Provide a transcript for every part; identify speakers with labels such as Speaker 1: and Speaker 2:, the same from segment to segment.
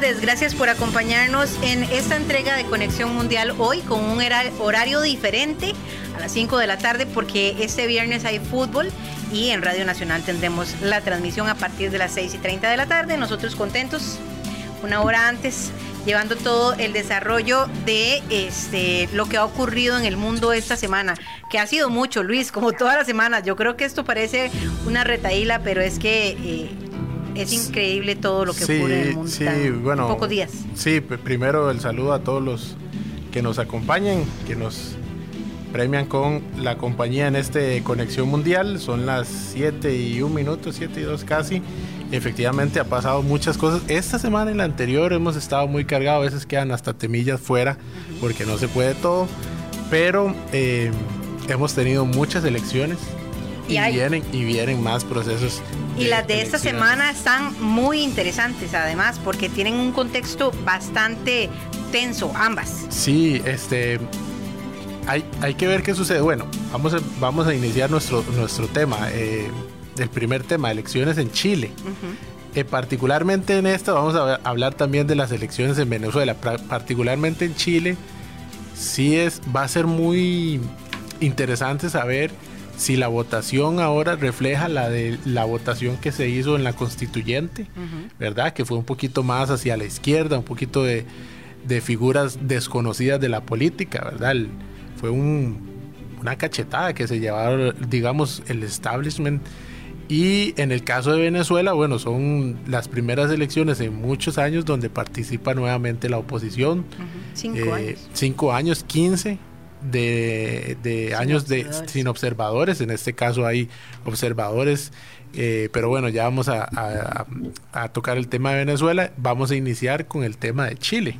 Speaker 1: tardes, gracias por acompañarnos en esta entrega de Conexión Mundial hoy con un horario diferente a las 5 de la tarde porque este viernes hay fútbol y en Radio Nacional tendremos la transmisión a partir de las 6 y 30 de la tarde. Nosotros contentos, una hora antes, llevando todo el desarrollo de este, lo que ha ocurrido en el mundo esta semana, que ha sido mucho, Luis, como todas las semanas. Yo creo que esto parece una retaíla, pero es que... Eh, es increíble todo lo que ocurre en el mundo.
Speaker 2: Sí, bueno.
Speaker 1: pocos días.
Speaker 2: Sí, primero el saludo a todos los que nos acompañan, que nos premian con la compañía en este Conexión Mundial. Son las 7 y 1 minuto, 7 y 2 casi. Efectivamente ha pasado muchas cosas. Esta semana y la anterior hemos estado muy cargados, a veces quedan hasta temillas fuera porque no se puede todo. Pero eh, hemos tenido muchas elecciones y, vienen y vienen más procesos.
Speaker 1: Y las de esta semana están muy interesantes además porque tienen un contexto bastante tenso ambas.
Speaker 2: Sí, este hay, hay que ver qué sucede. Bueno, vamos a, vamos a iniciar nuestro, nuestro tema. Eh, el primer tema, elecciones en Chile. Eh, particularmente en esto vamos a hablar también de las elecciones en Venezuela. particularmente en Chile, sí es, va a ser muy interesante saber si la votación ahora refleja la de la votación que se hizo en la constituyente, ¿verdad? Que fue un poquito más hacia la izquierda, un poquito de, de figuras desconocidas de la política, ¿verdad? fue una cachetada que se llevaron, digamos, el establishment. Y en el caso de Venezuela, bueno, son las primeras elecciones en muchos años donde participa nuevamente la oposición.
Speaker 1: Cinco eh, años.
Speaker 2: Cinco años, quince de, años de, sin observadores. En este caso hay observadores. Eh, pero bueno, ya vamos a, tocar el tema de Venezuela. Vamos a iniciar con el tema de Chile.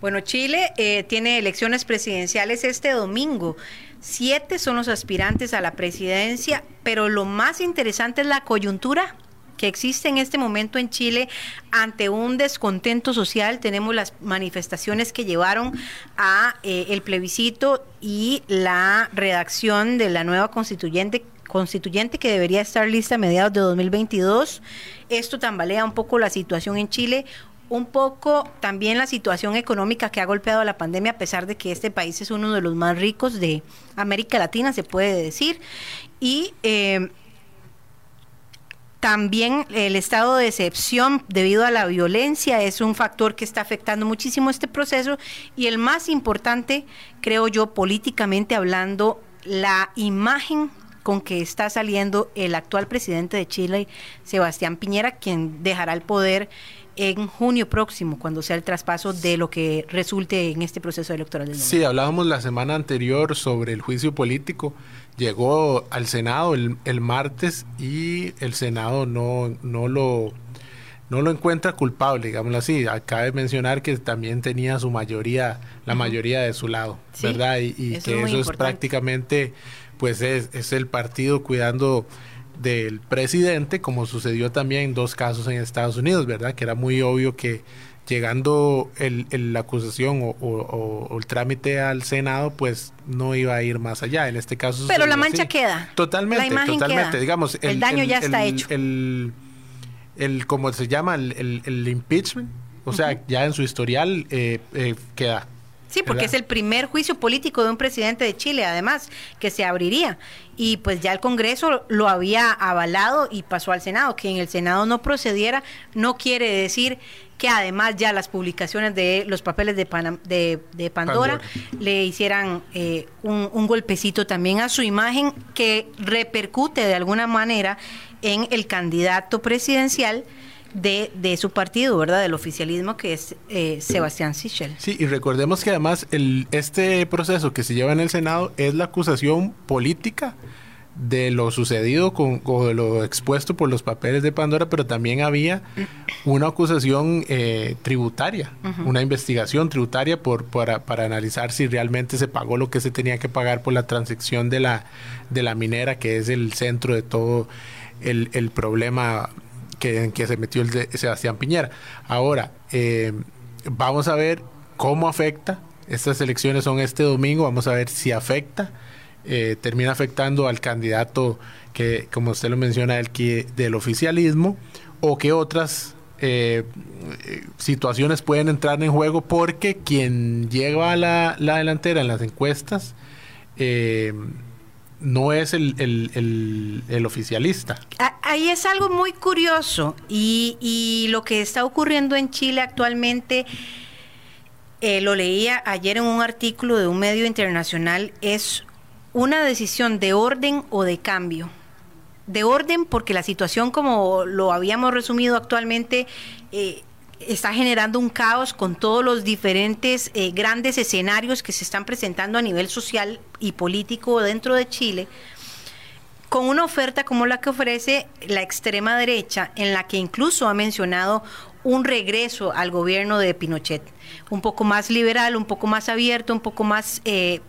Speaker 1: Bueno, Chile eh, tiene elecciones presidenciales este domingo. Siete son los aspirantes a la presidencia, pero lo más interesante es la coyuntura que existe en este momento en Chile ante un descontento social. Tenemos las manifestaciones que llevaron a eh, el plebiscito y la redacción de la nueva constituyente constituyente que debería estar lista a mediados de 2022. Esto tambalea un poco la situación en Chile un poco también la situación económica que ha golpeado la pandemia, a pesar de que este país es uno de los más ricos de América Latina, se puede decir. Y eh, también el estado de excepción debido a la violencia es un factor que está afectando muchísimo este proceso. Y el más importante, creo yo, políticamente hablando, la imagen con que está saliendo el actual presidente de Chile, Sebastián Piñera, quien dejará el poder en junio próximo, cuando sea el traspaso de lo que resulte en este proceso electoral.
Speaker 2: Sí, hablábamos la semana anterior sobre el juicio político. Llegó al Senado el, el martes y el Senado no, no lo no lo encuentra culpable, digámoslo así. Cabe mencionar que también tenía su mayoría, la mayoría de su lado, ¿verdad? Y, que eso es prácticamente, pues es, es el partido cuidando del presidente, como sucedió también en dos casos en Estados Unidos, ¿verdad? Que era muy obvio que llegando el, la acusación o, el trámite al Senado, pues no iba a ir más allá. En este caso.
Speaker 1: Pero la mancha queda.
Speaker 2: Totalmente, totalmente. Digamos,
Speaker 1: el, daño ya está hecho.
Speaker 2: El, el, como se llama, el, impeachment, o sea, ya en su historial eh, eh, queda.
Speaker 1: Sí, porque es el primer juicio político de un presidente de Chile, además, que se abriría. Y pues ya el Congreso lo había avalado y pasó al Senado. Que en el Senado no procediera no quiere decir que además ya las publicaciones de los papeles de, de, Pandora, le hicieran eh, un, un golpecito también a su imagen que repercute de alguna manera en el candidato presidencial de, de su partido, ¿verdad? Del oficialismo que es eh, Sebastián Sichel.
Speaker 2: Sí, y recordemos que además el, este proceso que se lleva en el Senado es la acusación política de lo sucedido con, o lo expuesto por los papeles de Pandora, pero también había una acusación eh, tributaria, una investigación tributaria por, para, para, analizar si realmente se pagó lo que se tenía que pagar por la transacción de la, de la minera, que es el centro de todo el, el problema que, en que se metió el de Sebastián Piñera. Ahora, eh, vamos a ver cómo afecta. Estas elecciones son este domingo, vamos a ver si afecta, eh, termina afectando al candidato que, como usted lo menciona, el que, del oficialismo, o qué otras eh, situaciones pueden entrar en juego porque quien lleva la, la delantera en las encuestas eh, no es el, el, oficialista.
Speaker 1: Ahí es algo muy curioso y, y lo que está ocurriendo en Chile actualmente, lo leía ayer en un artículo de un medio internacional, es una decisión de orden o de cambio de orden porque la situación, como lo habíamos resumido actualmente, eh, está generando un caos con todos los diferentes eh, grandes escenarios que se están presentando a nivel social y político dentro de Chile, con una oferta como la que ofrece la extrema derecha, en la que incluso ha mencionado un regreso al gobierno de Pinochet, un poco más liberal, un poco más abierto, un poco más... Eh,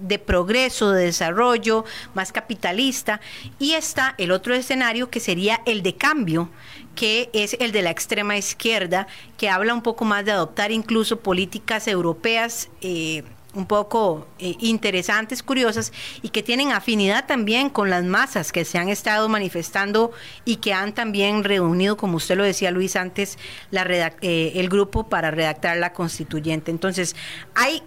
Speaker 1: de progreso, de desarrollo, más capitalista, y está el otro escenario que sería el de cambio, que es el de la extrema izquierda, que habla un poco más de adoptar incluso políticas europeas. Eh, un poco eh, interesantes, curiosas y que tienen afinidad también con las masas que se han estado manifestando y que han también reunido, como usted lo decía Luis antes, la eh, el grupo para redactar la constituyente. Entonces, hay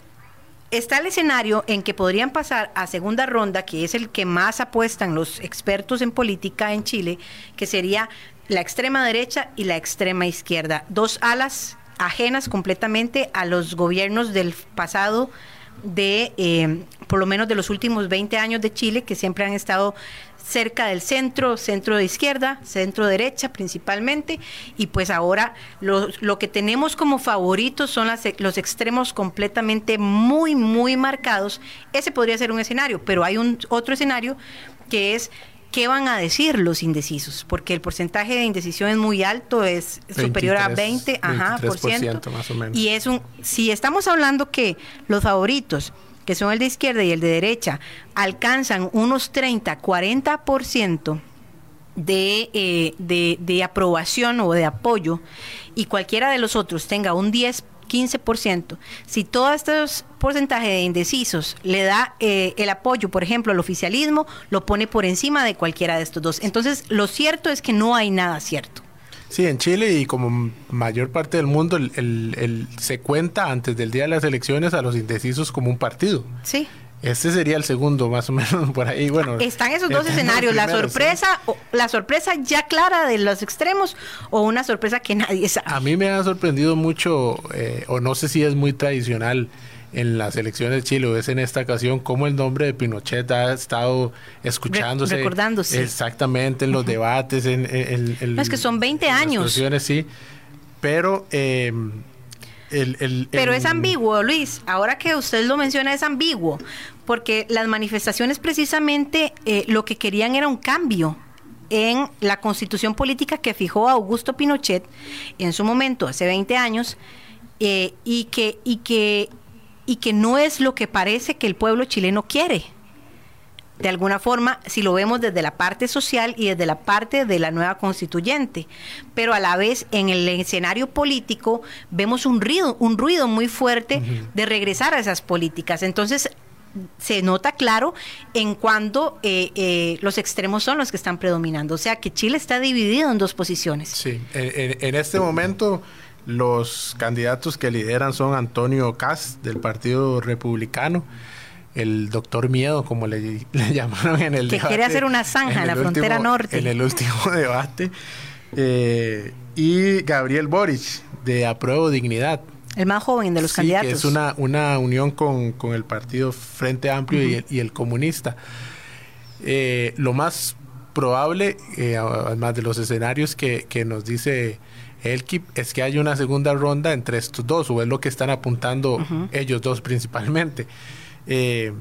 Speaker 1: está el escenario en que podrían pasar a segunda ronda, que es el que más apuestan los expertos en política en Chile, que sería la extrema derecha y la extrema izquierda. Dos alas ajenas completamente a los gobiernos del pasado de, eh, por lo menos de los últimos 20 años de Chile, que siempre han estado cerca del centro, centro de izquierda, centro derecha principalmente, y pues ahora lo, lo que tenemos como favoritos son las, los extremos completamente muy, muy marcados. Ese podría ser un escenario, pero hay un otro escenario que es ¿qué van a decir los indecisos? Porque el porcentaje de indecisión es muy alto, es superior a 20, ajá, por ciento. Más o menos. Y es un, si estamos hablando que los favoritos que son el de izquierda y el de derecha, alcanzan unos 30, 40% de, eh, de, de aprobación o de apoyo y cualquiera de los otros tenga un 10, 15%, si todo este porcentaje de indecisos le da eh, el apoyo, por ejemplo, al oficialismo, lo pone por encima de cualquiera de estos dos. Entonces, lo cierto es que no hay nada cierto.
Speaker 2: Sí, en Chile y como mayor parte del mundo, el, se cuenta antes del día de las elecciones a los indecisos como un partido.
Speaker 1: Sí.
Speaker 2: Este sería el segundo, más o menos por ahí. Bueno,
Speaker 1: están esos dos escenarios: la sorpresa, la sorpresa ya clara de los extremos o una sorpresa que nadie sabe.
Speaker 2: A mí me ha sorprendido mucho, eh, o no sé si es muy tradicional en las elecciones de Chile o es en esta ocasión como el nombre de Pinochet ha estado escuchándose
Speaker 1: recordándose.
Speaker 2: exactamente en los debates en,
Speaker 1: en, es que son 20 años.
Speaker 2: sí. Pero eh,
Speaker 1: el, pero es ambiguo Luis. Ahora que usted lo menciona es ambiguo porque las manifestaciones precisamente eh, lo que querían era un cambio en la constitución política que fijó Augusto Pinochet en su momento hace 20 años eh, y que y que y que no es lo que parece que el pueblo chileno quiere. De alguna forma, si lo vemos desde la parte social y desde la parte de la nueva constituyente, pero a la vez en el escenario político vemos un ruido, un ruido muy fuerte de regresar a esas políticas. Entonces, se nota claro en cuando eh, eh, los extremos son los que están predominando. O sea que Chile está dividido en dos posiciones.
Speaker 2: Sí, en este momento los candidatos que lideran son Antonio Cas del Partido Republicano, el doctor Miedo, como le, llamaron en el
Speaker 1: que quiere hacer una zanja en, la frontera norte.
Speaker 2: En el último debate. Eh, y Gabriel Boric, de Apruebo Dignidad.
Speaker 1: El más joven de los candidatos.
Speaker 2: Que es una, una unión con, el Partido Frente Amplio y, el, Comunista. Eh, lo más probable, eh, además de los escenarios que, que nos dice el es que hay una segunda ronda entre estos dos, o es lo que están apuntando ellos dos principalmente. Eh,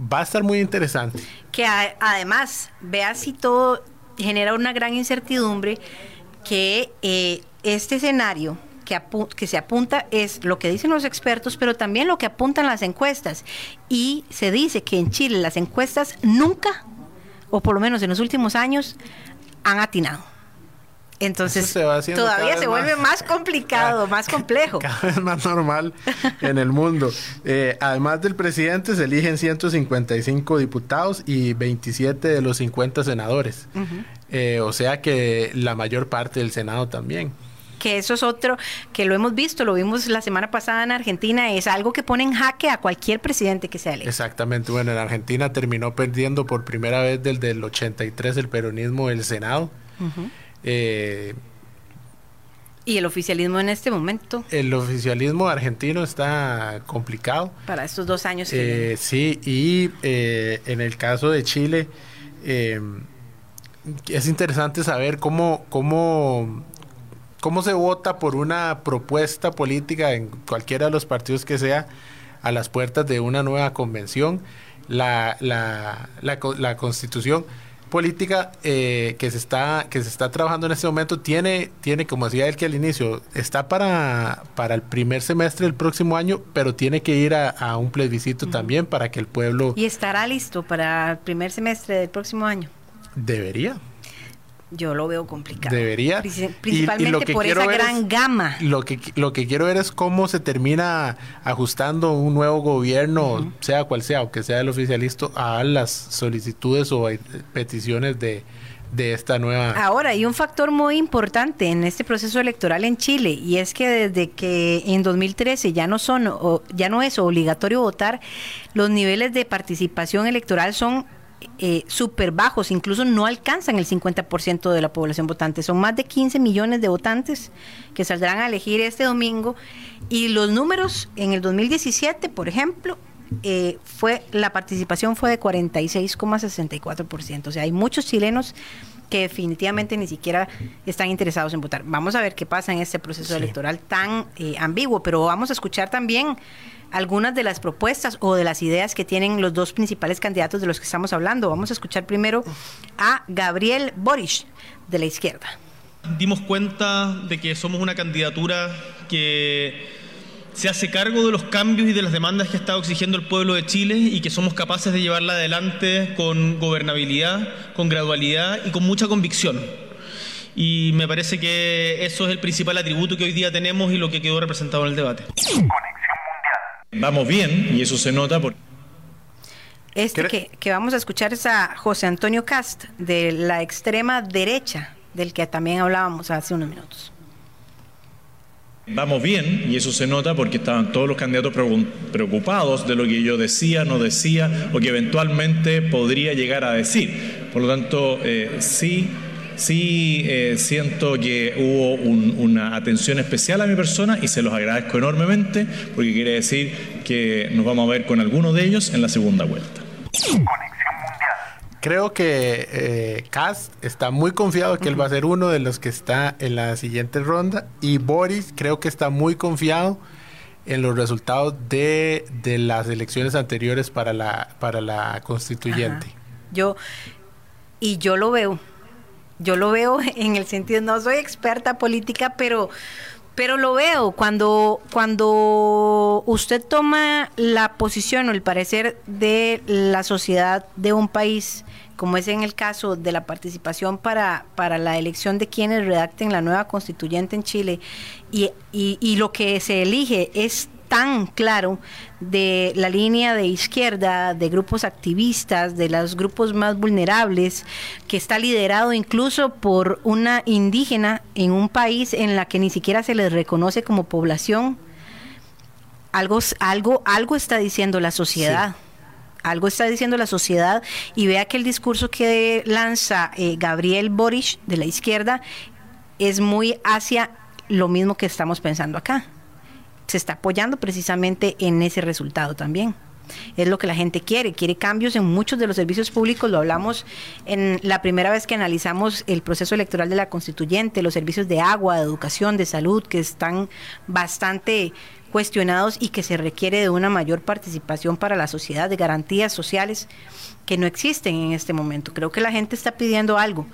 Speaker 2: va a estar muy interesante.
Speaker 1: Que además, vea si todo genera una gran incertidumbre, que eh, este escenario que, que, se apunta es lo que dicen los expertos, pero también lo que apuntan las encuestas. Y se dice que en Chile las encuestas nunca, o por lo menos en los últimos años, han atinado Entonces todavía se vuelve más complicado, más complejo.
Speaker 2: Cada vez más normal en el mundo. Eh, además del presidente se eligen 155 diputados y 27 de los 50 senadores. Eh, o sea que la mayor parte del Senado también
Speaker 1: que eso es otro que lo hemos visto, lo vimos la semana pasada en Argentina, es algo que pone en jaque a cualquier presidente que sea electo.
Speaker 2: Exactamente, bueno, en Argentina terminó perdiendo por primera vez desde el 83 el peronismo el Senado.
Speaker 1: Eh, ¿Y el oficialismo en este momento?
Speaker 2: El oficialismo argentino está complicado.
Speaker 1: Para estos dos años.
Speaker 2: Que eh, sí, y eh, en el caso de Chile, es interesante saber cómo, cómo ¿Cómo se vota por una propuesta política en cualquiera de los partidos que sea a las puertas de una nueva convención? La, la, la, constitución política eh, que se está que se está trabajando en este momento tiene tiene como decía él que al inicio está para para el primer semestre del próximo año pero tiene que ir a, un plebiscito también para que el pueblo
Speaker 1: y estará listo para el primer semestre del próximo año
Speaker 2: debería
Speaker 1: yo lo veo complicado.
Speaker 2: Debería.
Speaker 1: Principalmente por esa gran gama.
Speaker 2: Lo que, lo que quiero ver es cómo se termina ajustando un nuevo gobierno, sea cual sea, aunque sea el oficialista, a las solicitudes o peticiones de, de esta nueva.
Speaker 1: Ahora, hay un factor muy importante en este proceso electoral en Chile y es que desde que en 2013 ya no son o ya no es obligatorio votar, los niveles de participación electoral son eh, súper bajos, incluso no alcanzan el 50% de la población votante. Son más de 15 millones de votantes que saldrán a elegir este domingo. Y los números en el 2017, por ejemplo, eh, fue la participación fue de 46,64%. O sea, hay muchos chilenos que definitivamente ni siquiera están interesados en votar. Vamos a ver qué pasa en este proceso electoral tan eh, ambiguo, pero vamos a escuchar también algunas de las propuestas o de las ideas que tienen los dos principales candidatos de los que estamos hablando. Vamos a escuchar primero a Gabriel Boric, de la izquierda.
Speaker 3: Dimos cuenta de que somos una candidatura que se hace cargo de los cambios y de las demandas que ha estado exigiendo el pueblo de Chile y que somos capaces de llevarla adelante con gobernabilidad, con gradualidad y con mucha convicción. Y me parece que eso es el principal atributo que hoy día tenemos y lo que quedó representado en el debate.
Speaker 4: Vamos bien y eso se nota por...
Speaker 1: Este que, que, vamos a escuchar es a José Antonio Cast, de la extrema derecha, del que también hablábamos hace unos minutos.
Speaker 4: Vamos bien, y eso se nota porque estaban todos los candidatos preocupados de lo que yo decía, no decía, o que eventualmente podría llegar a decir. Por lo tanto, eh, sí Sí eh, siento que hubo una atención especial a mi persona y se los agradezco enormemente porque quiere decir que nos vamos a ver con alguno de ellos en la segunda vuelta.
Speaker 2: Creo que eh, está muy confiado que él va a ser uno de los que está en la siguiente ronda y Boris creo que está muy confiado en los resultados de, las elecciones anteriores para la, para la constituyente.
Speaker 1: Yo, y yo lo veo yo lo veo en el sentido, no soy experta política, pero, pero lo veo. Cuando, cuando usted toma la posición o el parecer de la sociedad de un país, como es en el caso de la participación para, para la elección de quienes redacten la nueva constituyente en Chile, y, y, y lo que se elige es tan claro de la línea de izquierda, de grupos activistas, de los grupos más vulnerables, que está liderado incluso por una indígena en un país en la que ni siquiera se les reconoce como población. Algo, algo, algo está diciendo la sociedad. Algo está diciendo la sociedad y vea que el discurso que lanza eh, Gabriel Boric de la izquierda es muy hacia lo mismo que estamos pensando acá se está apoyando precisamente en ese resultado también. Es lo que la gente quiere, quiere cambios en muchos de los servicios públicos, lo hablamos en la primera vez que analizamos el proceso electoral de la constituyente, los servicios de agua, de educación, de salud, que están bastante cuestionados y que se requiere de una mayor participación para la sociedad, de garantías sociales que no existen en este momento. Creo que la gente está pidiendo algo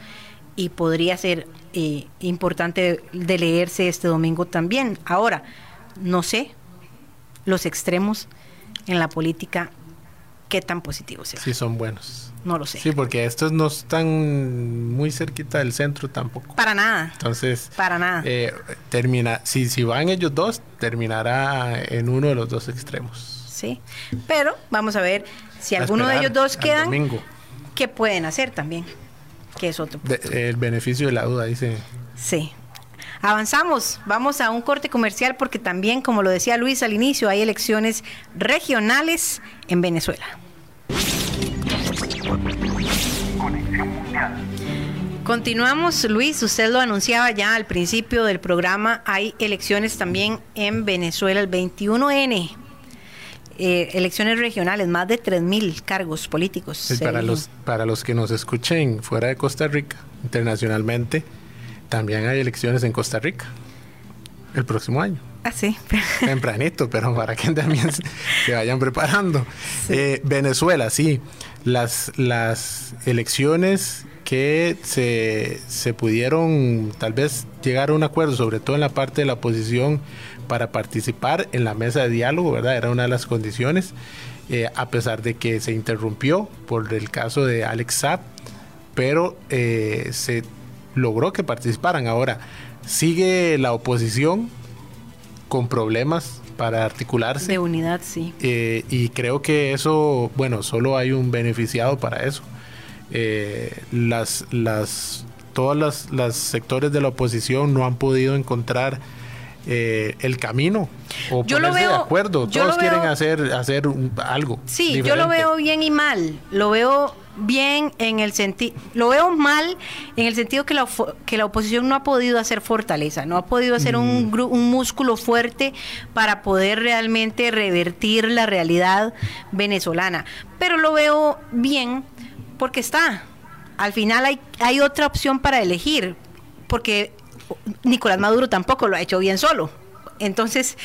Speaker 1: y podría ser eh, importante de leerse este domingo también. Ahora, no sé, los extremos en la política qué tan positivo sea.
Speaker 2: Sí, son buenos.
Speaker 1: No lo sé.
Speaker 2: Sí, porque estos no están muy cerquita del centro tampoco.
Speaker 1: Para nada.
Speaker 2: Entonces,
Speaker 1: para nada.
Speaker 2: Eh, termina, si, si van ellos dos, terminará en uno de los dos extremos.
Speaker 1: Sí, pero vamos a ver si alguno de ellos dos quedan, ¿qué pueden hacer también? Que es otro.
Speaker 2: el beneficio de la duda, dice.
Speaker 1: Sí. Avanzamos, vamos a un corte comercial porque también, como lo decía Luis al inicio, hay elecciones regionales en Venezuela. Continuamos, Luis, usted lo anunciaba ya al principio del programa, hay elecciones también en Venezuela, el 21N, eh, elecciones regionales, más de 3.000 cargos políticos.
Speaker 2: para, los, para los que nos escuchen fuera de Costa Rica, internacionalmente, también hay elecciones en Costa Rica el próximo año.
Speaker 1: Ah, sí.
Speaker 2: Tempranito, pero para que también se vayan preparando. Eh, Venezuela, sí. Las, las elecciones que se, se pudieron tal vez llegar a un acuerdo, sobre todo en la parte de la oposición, para participar en la mesa de diálogo, ¿verdad? Era una de las condiciones, eh, a pesar de que se interrumpió por el caso de Alex Saab, pero eh, se logró que participaran. Ahora, sigue la oposición con problemas para articularse.
Speaker 1: De unidad, sí.
Speaker 2: Eh, y creo que eso, bueno, solo hay un beneficiado para eso. Eh, las, las, todas las, las sectores de la oposición no han podido encontrar eh, el camino o yo lo veo, de acuerdo. Todos quieren hacer, hacer algo.
Speaker 1: Sí, yo lo veo bien y mal. Lo veo bien en el sentido, lo veo mal en el sentido que la, que la oposición no ha podido hacer fortaleza, no ha podido hacer un, mm. un músculo fuerte para poder realmente revertir la realidad venezolana. Pero lo veo bien porque está. Al final hay, hay otra opción para elegir, porque Nicolás Maduro tampoco lo ha hecho bien solo. Entonces,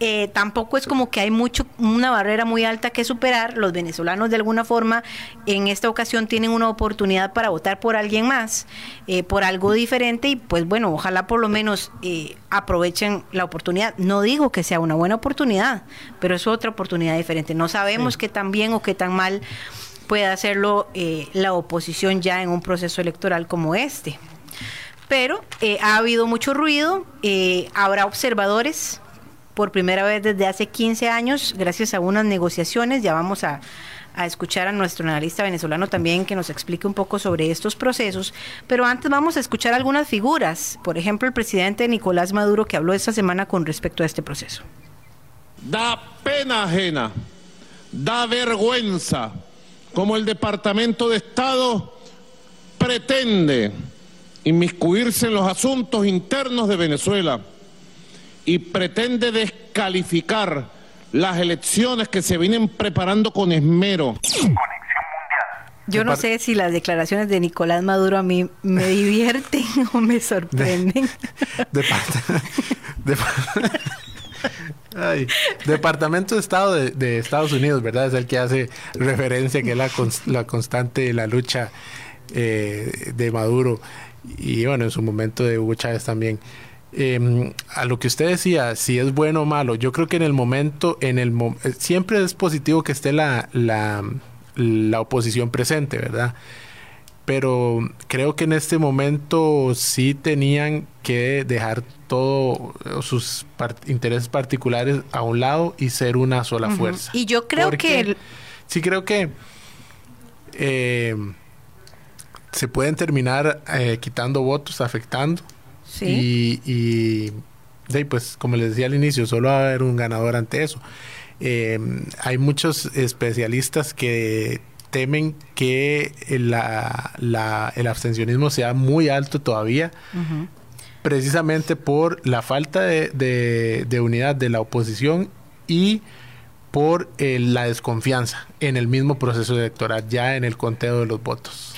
Speaker 1: eh, tampoco es como que hay mucho, una barrera muy alta que superar. Los venezolanos, de alguna forma, en esta ocasión tienen una oportunidad para votar por alguien más, eh, por algo diferente, y pues bueno, ojalá por lo menos eh, aprovechen la oportunidad. No digo que sea una buena oportunidad, pero es otra oportunidad diferente. No sabemos qué tan bien o qué tan mal puede hacerlo la oposición ya en un proceso electoral como este pero eh, ha habido mucho ruido, eh, habrá observadores por primera vez desde hace 15 años, gracias a unas negociaciones, ya vamos a, escuchar a nuestro analista venezolano también que nos explique un poco sobre estos procesos, pero antes vamos a escuchar algunas figuras, por ejemplo el presidente Nicolás Maduro que habló esta semana con respecto a este proceso.
Speaker 5: Da pena ajena, da vergüenza como el Departamento de Estado pretende inmiscuirse en los asuntos internos de Venezuela y pretende descalificar las elecciones que se vienen preparando con esmero.
Speaker 1: Yo no sé si las declaraciones de Nicolás Maduro a mí me divierten o me sorprenden.
Speaker 2: Departamento de Estado de, Estados Unidos, ¿verdad? Es el que hace referencia que es la, la constante la lucha eh, de Maduro y bueno, en su momento de Hugo Chávez también. Em, a lo que usted decía, si es bueno o malo, yo creo que en el momento, en el eh, siempre es positivo que esté la, la, la, oposición presente, ¿verdad? Pero creo que en este momento sí tenían que dejar todos sus intereses particulares a un lado y ser una sola fuerza.
Speaker 1: Y yo creo que...
Speaker 2: Sí creo que... Eh, se pueden terminar eh, quitando votos, afectando. Sí. Y, y pues como les decía al inicio, solo va a haber un ganador ante eso. Eh, hay muchos especialistas que temen que la, la, el abstencionismo sea muy alto todavía, precisamente por la falta de, de, unidad de la oposición y por eh, la desconfianza en el mismo proceso electoral, ya en el conteo de los votos.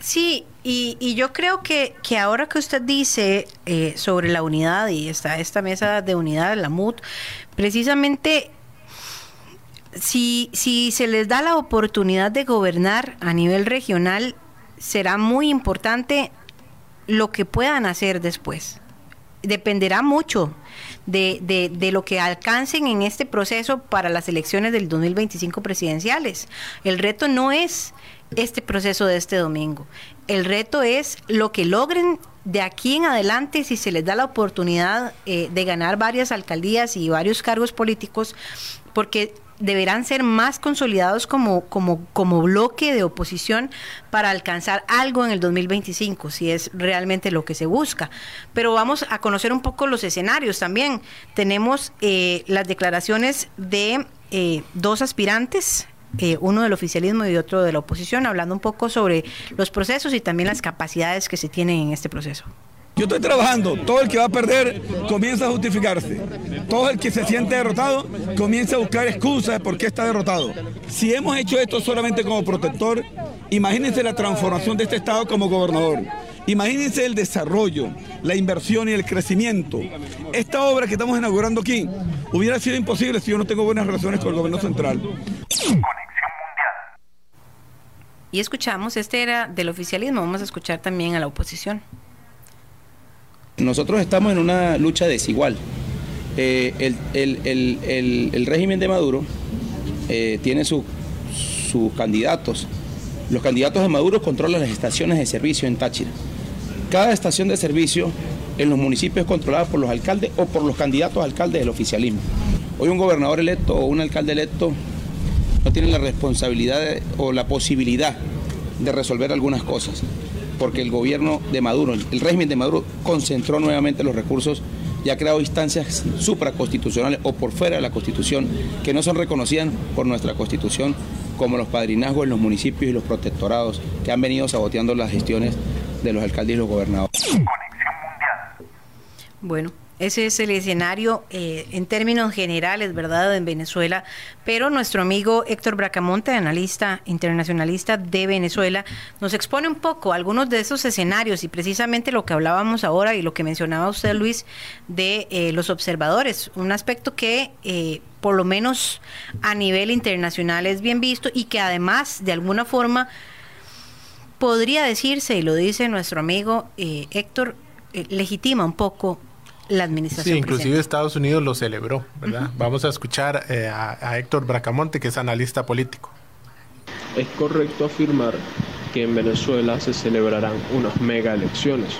Speaker 1: Sí, y, yo creo que, que, ahora que usted dice eh, sobre la unidad y está esta mesa de unidad, la MUT, precisamente si, si se les da la oportunidad de gobernar a nivel regional, será muy importante lo que puedan hacer después. dependerá mucho de, de, de, lo que alcancen en este proceso para las elecciones del 2025 presidenciales. El reto no es este proceso de este domingo. El reto es lo que logren de aquí en adelante, si se les da la oportunidad eh, de ganar varias alcaldías y varios cargos políticos, porque deberán ser más consolidados como, como, como bloque de oposición para alcanzar algo en el 2025, si es realmente lo que se busca. Pero vamos a conocer un poco los escenarios también. Tenemos eh, las declaraciones de eh, dos aspirantes. Eh, uno del oficialismo y otro de la oposición, hablando un poco sobre los procesos y también las capacidades que se tienen en este proceso.
Speaker 6: Yo estoy trabajando, todo el que va a perder comienza a justificarse. Todo el que se siente derrotado comienza a buscar excusas de por qué está derrotado. Si hemos hecho esto solamente como protector, imagínense la transformación de este Estado como gobernador. Imagínense el desarrollo, la inversión y el crecimiento. Esta obra que estamos inaugurando aquí hubiera sido imposible si yo no tengo buenas relaciones con el gobierno central.
Speaker 1: Y escuchamos, este era del oficialismo, vamos a escuchar también a la oposición.
Speaker 7: Nosotros estamos en una lucha desigual. Eh, el, el, el, el, régimen de Maduro eh, tiene sus candidatos. Los candidatos de Maduro controlan las estaciones de servicio en Táchira. Cada estación de servicio en los municipios es controlada por los alcaldes o por los candidatos alcaldes del oficialismo. Hoy un gobernador electo o un alcalde electo no tiene la responsabilidad o la posibilidad de resolver algunas cosas porque el gobierno de Maduro, el régimen de Maduro, concentró nuevamente los recursos y ha creado instancias supraconstitucionales o por fuera de la Constitución que no son reconocidas por nuestra Constitución como los padrinazgos en los municipios y los protectorados que han venido saboteando las gestiones de los alcaldes y los gobernadores.
Speaker 1: Bueno, ese es el escenario eh, en términos generales, ¿verdad?, en Venezuela. Pero nuestro amigo Héctor Bracamonte, analista internacionalista de Venezuela, nos expone un poco algunos de esos escenarios y precisamente lo que hablábamos ahora y lo que mencionaba usted, Luis, de eh, los observadores. Un aspecto que, eh, por lo menos a nivel internacional, es bien visto y que además, de alguna forma, podría decirse, y lo dice nuestro amigo Héctor, legitima un poco la administración.
Speaker 2: Sí, inclusive Estados Unidos lo celebró, ¿verdad? Vamos a escuchar eh, a, Héctor Bracamonte, que es analista político.
Speaker 8: Es correcto afirmar que en Venezuela se celebrarán unas mega elecciones.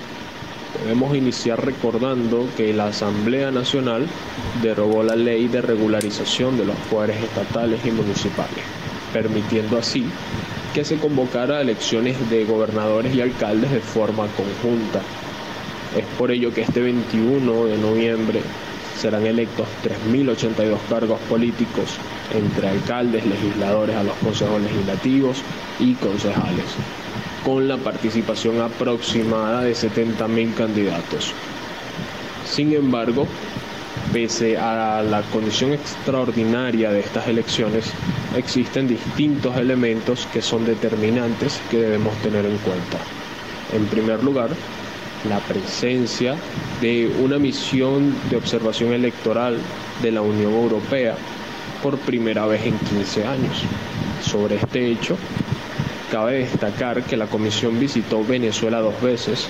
Speaker 8: Podemos iniciar recordando que la Asamblea Nacional derogó la ley de regularización de los poderes estatales y municipales, permitiendo así que se convocara elecciones de gobernadores y alcaldes de forma conjunta es por ello que este 21 de noviembre serán electos 3.082 cargos políticos entre alcaldes, legisladores a los consejos legislativos y concejales, con la participación aproximada de 70.000 candidatos. Sin embargo, pese a la condición extraordinaria de estas elecciones, existen distintos elementos que son determinantes que debemos tener en cuenta. En primer lugar, la presencia de una misión de observación electoral de la Unión Europea por primera vez en 15 años. Sobre este hecho, cabe destacar que la Comisión visitó Venezuela dos veces,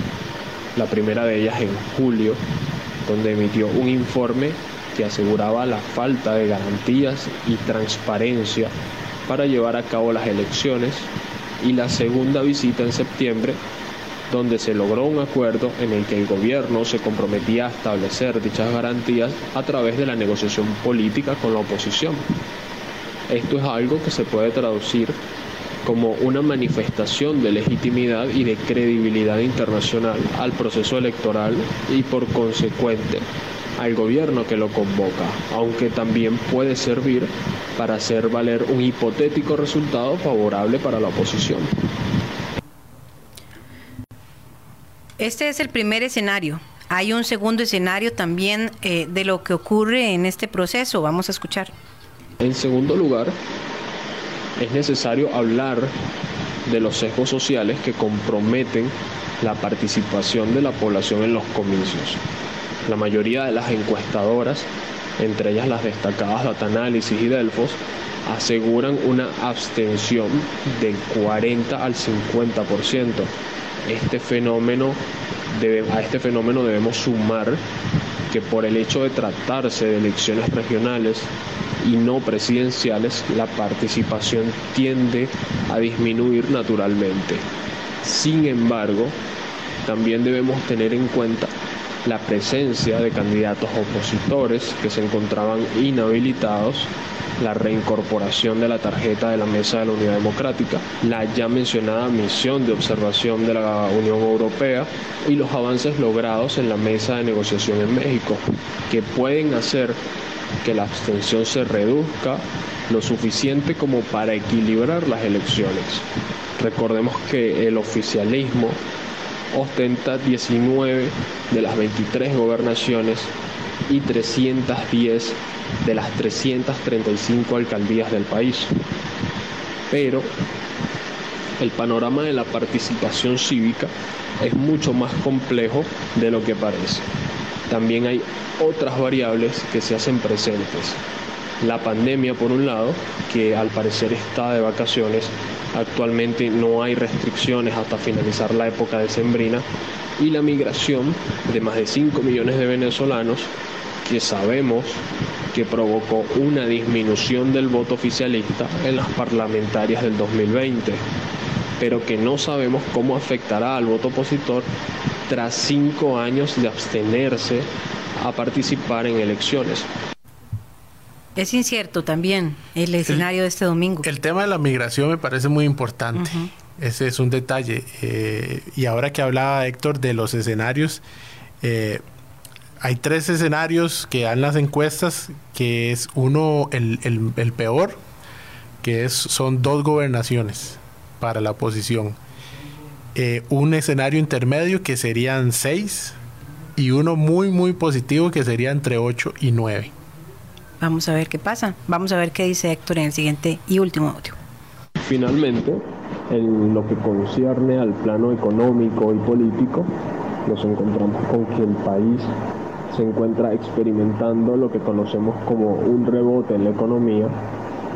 Speaker 8: la primera de ellas en julio, donde emitió un informe que aseguraba la falta de garantías y transparencia para llevar a cabo las elecciones, y la segunda visita en septiembre, donde se logró un acuerdo en el que el gobierno se comprometía a establecer dichas garantías a través de la negociación política con la oposición. Esto es algo que se puede traducir como una manifestación de legitimidad y de credibilidad internacional al proceso electoral y por consecuente al gobierno que lo convoca, aunque también puede servir para hacer valer un hipotético resultado favorable para la oposición.
Speaker 1: Este es el primer escenario. Hay un segundo escenario también eh, de lo que ocurre en este proceso. Vamos a escuchar.
Speaker 8: En segundo lugar, es necesario hablar de los sesgos sociales que comprometen la participación de la población en los comicios. La mayoría de las encuestadoras, entre ellas las destacadas Data Análisis y Delfos, aseguran una abstención del 40 al 50%, este fenómeno a este fenómeno debemos sumar que por el hecho de tratarse de elecciones regionales y no presidenciales, la participación tiende a disminuir naturalmente. Sin embargo, también debemos tener en cuenta la presencia de candidatos opositores que se encontraban inhabilitados, la reincorporación de la tarjeta de la Mesa de la Unidad Democrática, la ya mencionada misión de observación de la Unión Europea y los avances logrados en la mesa de negociación en México, que pueden hacer que la abstención se reduzca lo suficiente como para equilibrar las elecciones. Recordemos que el oficialismo ostenta 19 de las 23 gobernaciones y 310 de las 335 alcaldías del país. Pero el panorama de la participación cívica es mucho más complejo de lo que parece. También hay otras variables que se hacen presentes. La pandemia, por un lado, que al parecer está de vacaciones, actualmente no hay restricciones hasta finalizar la época de sembrina, y la migración de más de 5 millones de venezolanos que sabemos que provocó una disminución del voto oficialista en las parlamentarias del 2020, pero que no sabemos cómo afectará al voto opositor tras cinco años de abstenerse a participar en elecciones.
Speaker 1: Es incierto también el escenario de este domingo.
Speaker 2: El tema de la migración me parece muy importante. Ese es un detalle. Eh, y ahora que hablaba Héctor de los escenarios, eh, hay tres escenarios que dan las encuestas, que es uno, el, el, peor, que es, son dos gobernaciones para la oposición. Eh, un escenario intermedio que serían seis y uno muy muy positivo que sería entre ocho y nueve.
Speaker 1: Vamos a ver qué pasa. Vamos a ver qué dice Héctor en el siguiente y último audio.
Speaker 8: Finalmente, en lo que concierne al plano económico y político, nos encontramos con que el país se encuentra experimentando lo que conocemos como un rebote en la economía,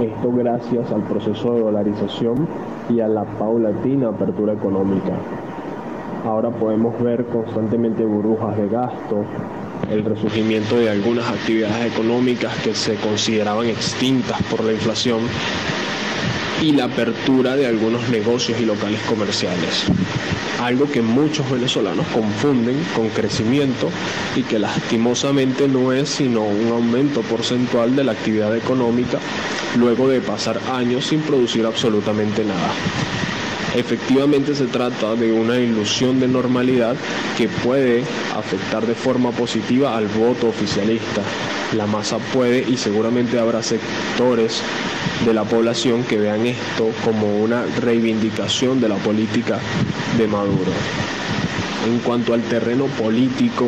Speaker 8: esto gracias al proceso de dolarización y a la paulatina apertura económica. Ahora podemos ver constantemente burbujas de gasto, el resurgimiento de algunas actividades económicas que se consideraban extintas por la inflación y la apertura de algunos negocios y locales comerciales. Algo que muchos venezolanos confunden con crecimiento y que lastimosamente no es sino un aumento porcentual de la actividad económica luego de pasar años sin producir absolutamente nada. Efectivamente se trata de una ilusión de normalidad que puede afectar de forma positiva al voto oficialista. La masa puede y seguramente habrá sectores de la población que vean esto como una reivindicación de la política de Maduro. En cuanto al terreno político,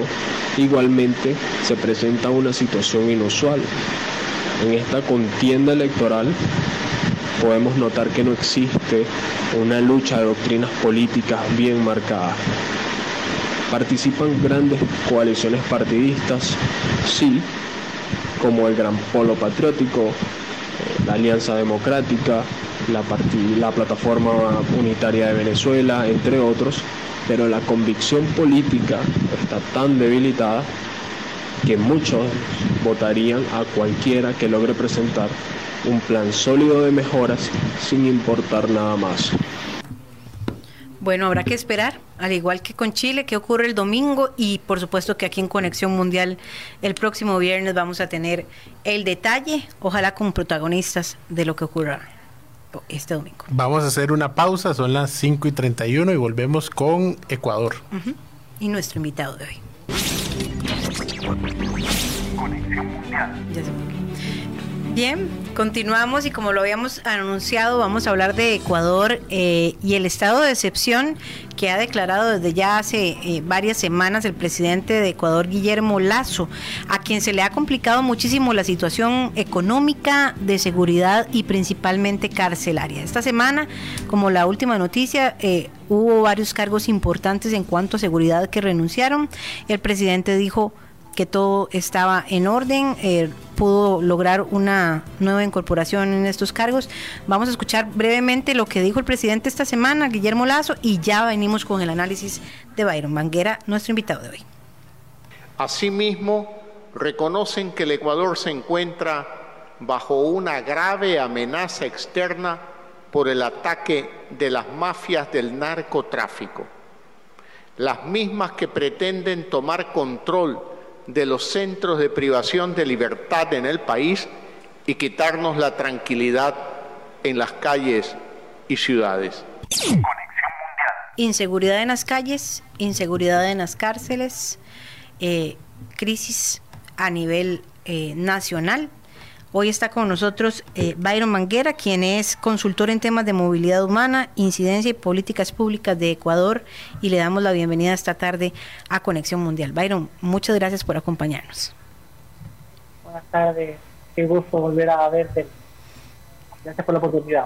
Speaker 8: igualmente se presenta una situación inusual. En esta contienda electoral podemos notar que no existe una lucha de doctrinas políticas bien marcada. Participan grandes coaliciones partidistas, sí, como el Gran Polo Patriótico, la Alianza Democrática, la, la Plataforma Unitaria de Venezuela, entre otros, pero la convicción política está tan debilitada que muchos votarían a cualquiera que logre presentar un plan sólido de mejoras sin importar nada más.
Speaker 1: Bueno, habrá que esperar, al igual que con Chile, que ocurre el domingo y por supuesto que aquí en Conexión Mundial el próximo viernes vamos a tener el detalle, ojalá con protagonistas de lo que ocurra este domingo.
Speaker 2: Vamos a hacer una pausa, son las 5 y 31 y volvemos con Ecuador.
Speaker 1: Y nuestro invitado de hoy. Conexión Mundial. Bien, continuamos y como lo habíamos anunciado, vamos a hablar de Ecuador eh, y el estado de excepción que ha declarado desde ya hace eh, varias semanas el presidente de Ecuador, Guillermo Lazo, a quien se le ha complicado muchísimo la situación económica, de seguridad y principalmente carcelaria. Esta semana, como la última noticia, eh, hubo varios cargos importantes en cuanto a seguridad que renunciaron. El presidente dijo que todo estaba en orden, eh, pudo lograr una nueva incorporación en estos cargos. Vamos a escuchar brevemente lo que dijo el presidente esta semana, Guillermo Lazo, y ya venimos con el análisis de Byron Manguera, nuestro invitado de hoy.
Speaker 9: Asimismo, reconocen que el Ecuador se encuentra bajo una grave amenaza externa por el ataque de las mafias del narcotráfico, las mismas que pretenden tomar control de los centros de privación de libertad en el país y quitarnos la tranquilidad en las calles y ciudades.
Speaker 1: Inseguridad en las calles, inseguridad en las cárceles, eh, crisis a nivel eh, nacional Hoy está con nosotros eh, Byron Manguera, quien es consultor en temas de movilidad humana, incidencia y políticas públicas de Ecuador, y le damos la bienvenida esta tarde a Conexión Mundial. Byron, muchas gracias por acompañarnos.
Speaker 10: Buenas tardes, qué gusto volver a verte. Gracias por la oportunidad.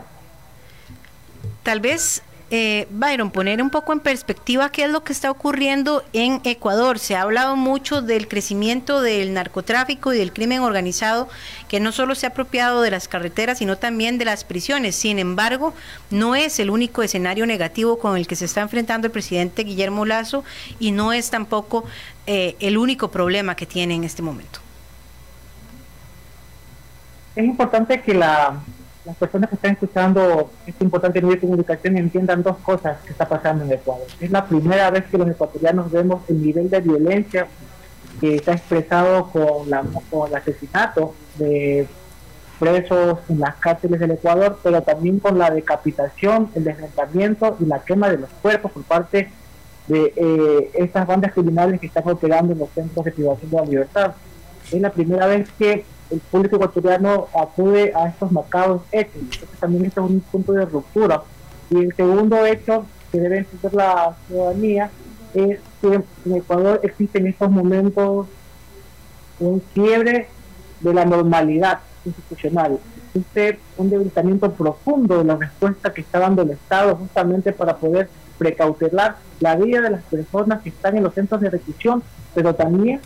Speaker 1: Tal vez eh, Byron, poner un poco en perspectiva qué es lo que está ocurriendo en Ecuador. Se ha hablado mucho del crecimiento del narcotráfico y del crimen organizado, que no solo se ha apropiado de las carreteras, sino también de las prisiones. Sin embargo, no es el único escenario negativo con el que se está enfrentando el presidente Guillermo Lazo y no es tampoco eh, el único problema que tiene en este momento.
Speaker 10: Es importante que la las personas que están escuchando este importante nivel de comunicación entiendan dos cosas que está pasando en Ecuador. Es la primera vez que los ecuatorianos vemos el nivel de violencia que está expresado con, la, con el asesinato de presos en las cárceles del Ecuador, pero también con la decapitación, el desmembramiento y la quema de los cuerpos por parte de eh, estas bandas criminales que están operando en los centros de privación de la libertad. Es la primera vez que el público ecuatoriano acude a estos hechos. Entonces también este es un punto de ruptura. Y el segundo hecho que debe entender la ciudadanía es que en Ecuador existe en estos momentos un quiebre de la normalidad institucional. Existe un debilitamiento profundo de la respuesta que está dando el Estado justamente para poder precautelar la vida de las personas que están en los centros de reclusión, pero también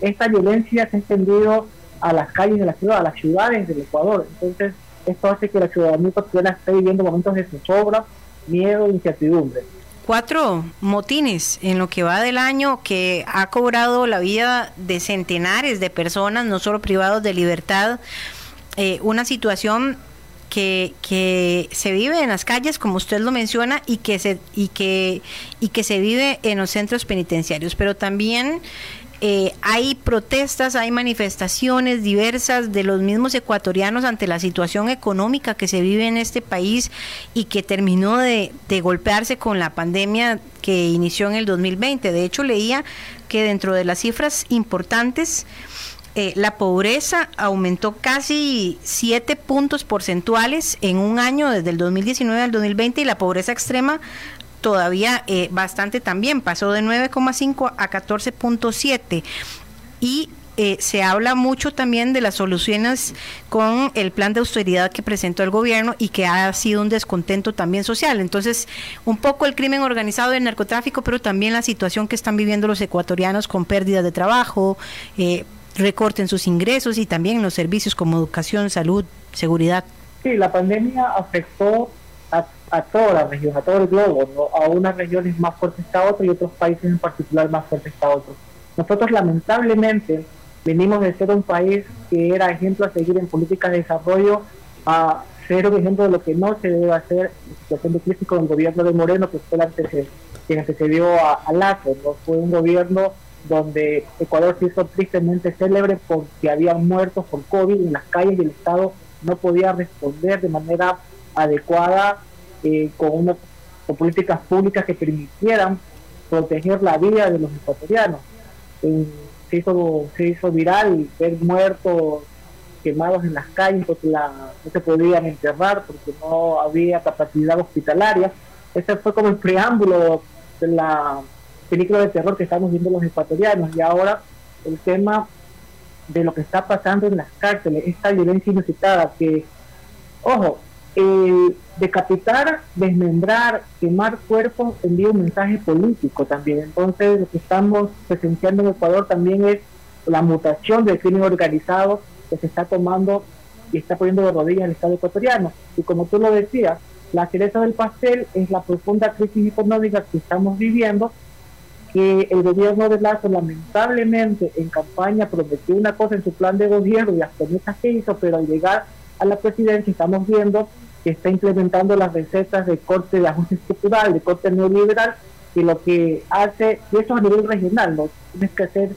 Speaker 10: esta violencia se ha extendido a las calles de la ciudad, a las ciudades del Ecuador. Entonces, esto hace que la ciudadanía ecuatoriana esté viviendo momentos de zozobra, miedo incertidumbre.
Speaker 1: Cuatro motines en lo que va del año que ha cobrado la vida de centenares de personas, no solo privados de libertad. Eh, una situación que, que, se vive en las calles, como usted lo menciona, y que se, y que, y que se vive en los centros penitenciarios, pero también eh, hay protestas, hay manifestaciones diversas de los mismos ecuatorianos ante la situación económica que se vive en este país y que terminó de, golpearse con la pandemia que inició en el 2020. De hecho, leía que dentro de las cifras importantes, eh, la pobreza aumentó casi 7 puntos porcentuales en un año desde el 2019 al 2020 y la pobreza extrema todavía eh, bastante también, pasó de 9,5 a 14,7 y eh, se habla mucho también de las soluciones con el plan de austeridad que presentó el gobierno y que ha sido un descontento también social. Entonces, un poco el crimen organizado y el narcotráfico, pero también la situación que están viviendo los ecuatorianos con pérdidas de trabajo, eh, recorte en sus ingresos y también los servicios como educación, salud, seguridad.
Speaker 10: Sí, la pandemia afectó a, toda la región, a todo el globo, a unas regiones más fuertes que a otras y otros países en particular más fuertes que a otros. Nosotros lamentablemente venimos de ser un país que era ejemplo a seguir en políticas de desarrollo a ser un ejemplo de lo que no se debe hacer situación de crisis con el gobierno de Moreno, que fue el antecedente, quien antecedió a, a. ¿no? Fue un gobierno donde Ecuador se hizo tristemente célebre porque habían muertos por COVID en las calles y el Estado no podía responder de manera adecuada eh, con, una, políticas públicas que permitieran proteger la vida de los ecuatorianos. Se, hizo, se hizo viral ver muertos quemados en las calles porque no se podían enterrar porque no había capacidad hospitalaria. Ese fue como el preámbulo de la película de terror que estamos viendo los ecuatorianos y ahora el tema de lo que está pasando en las cárceles, esta violencia inusitada que, ojo, el decapitar, desmembrar, quemar cuerpos envía un mensaje político también. Entonces, lo que estamos presenciando en Ecuador también es la mutación del crimen organizado que se está tomando y está poniendo de rodillas el Estado ecuatoriano. Y como tú lo decías, la cereza del pastel es la profunda crisis económica que estamos viviendo, que el gobierno de Lazo lamentablemente en campaña prometió una cosa en su plan de gobierno y hasta muchas que hizo, pero al llegar a la presidencia estamos viendo que está implementando las recetas de corte de ajuste estructural, de corte neoliberal, y lo que hace, y eso a nivel regional, ¿no? tienes que hacer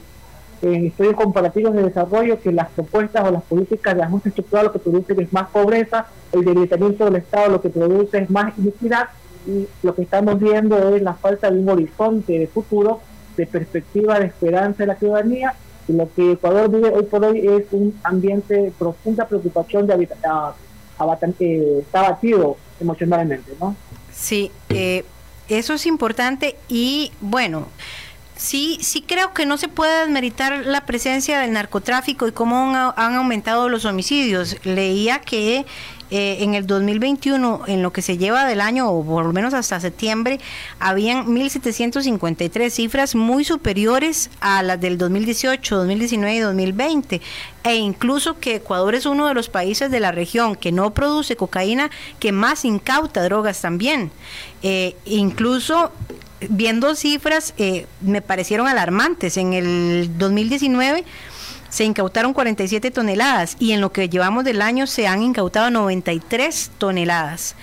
Speaker 10: en estudios comparativos de desarrollo que las propuestas o las políticas de ajuste estructural lo que producen es más pobreza, el debilitamiento del Estado lo que produce es más iniquidad y lo que estamos viendo es la falta de un horizonte de futuro, de perspectiva, de esperanza de la ciudadanía y lo que Ecuador vive hoy por hoy es un ambiente de profunda preocupación de habitación está abatido emocionalmente, ¿no?
Speaker 1: Sí, eh, eso es importante y bueno, sí, sí creo que no se puede desmeritar la presencia del narcotráfico y cómo han, aumentado los homicidios. Leía que eh, en el 2021, en lo que se lleva del año, o por lo menos hasta septiembre, habían 1.753 cifras muy superiores a las del 2018, 2019 y 2020. E incluso que Ecuador es uno de los países de la región que no produce cocaína, que más incauta drogas también. Eh, incluso viendo cifras, eh, me parecieron alarmantes. En el 2019 se incautaron 47 toneladas y en lo que llevamos del año se han incautado 93 toneladas.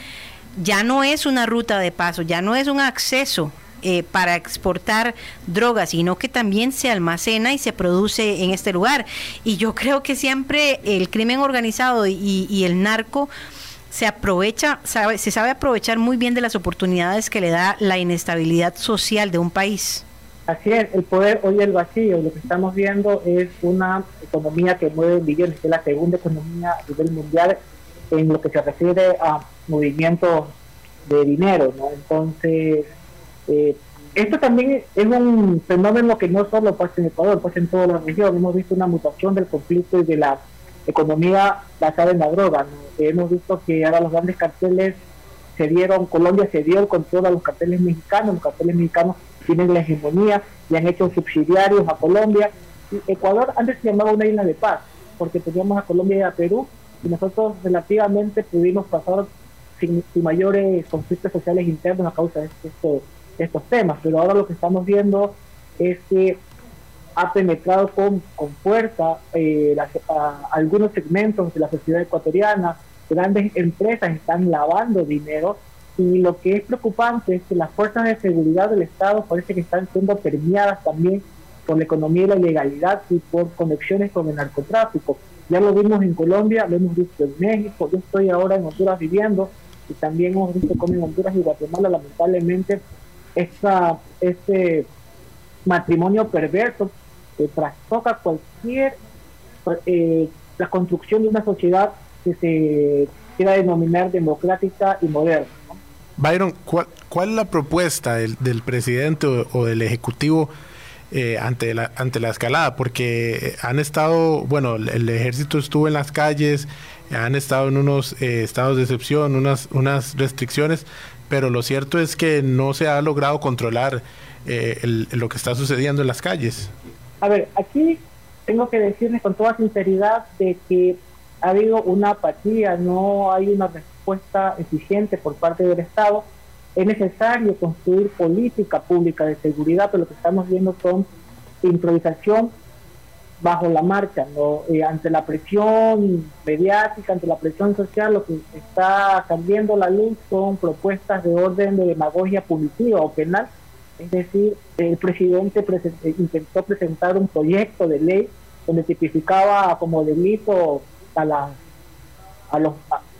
Speaker 1: Ya no es una ruta de paso, ya no es un acceso eh, para exportar drogas, sino que también se almacena y se produce en este lugar. Y yo creo que siempre el crimen organizado y, y el narco se aprovecha, sabe, se sabe aprovechar muy bien de las oportunidades que le da la inestabilidad social de un país.
Speaker 10: Así es, el poder hoy el vacío, lo que estamos viendo es una economía que mueve billones, que es la segunda economía a nivel mundial en lo que se refiere a movimientos de dinero, ¿no? Entonces, eh, esto también es un fenómeno que no solo pasa en Ecuador, pasa en toda la región. Hemos visto una mutación del conflicto y de la economía basada en la droga. Hemos visto que ahora los grandes carteles se dieron, Colombia se dio el control a los carteles mexicanos, los carteles mexicanos tienen la hegemonía y han hecho subsidiarios a Colombia. Ecuador antes se llamaba una isla de paz, porque teníamos a Colombia y a Perú, y nosotros relativamente pudimos pasar sin, mayores conflictos sociales internos a causa de, estos, de estos temas. Pero ahora lo que estamos viendo es que ha penetrado con, con fuerza eh, algunos segmentos de la sociedad ecuatoriana, grandes empresas están lavando dinero y lo que es preocupante es que las fuerzas de seguridad del Estado parece que están siendo permeadas también por la economía y la ilegalidad y por conexiones con el narcotráfico. Ya lo vimos en Colombia, lo hemos visto en México, yo estoy ahora en Honduras viviendo y también hemos visto cómo en Honduras y Guatemala lamentablemente esta, este matrimonio perverso que trastoca cualquier eh, la construcción de una sociedad que se quiera denominar democrática y moderna.
Speaker 2: Byron, ¿cuál, ¿cuál, es la propuesta del, del presidente o, del ejecutivo eh, ante, la, ante la escalada? Porque han estado, bueno, el ejército estuvo en las calles, han estado en unos eh, estados de excepción, unas, unas restricciones, pero lo cierto es que no se ha logrado controlar lo que está sucediendo en las calles.
Speaker 10: A ver, aquí tengo que decirles con toda sinceridad de que ha habido una apatía, no hay una respuesta eficiente por parte del Estado. Es necesario construir política pública de seguridad, pero lo que estamos viendo son improvisación bajo la marcha. Eh, ante la presión mediática, ante la presión social, lo que está cambiando la luz son propuestas de orden de demagogia punitiva o penal es decir, el presidente eh, intentó presentar un proyecto de ley donde tipificaba como delito a, a los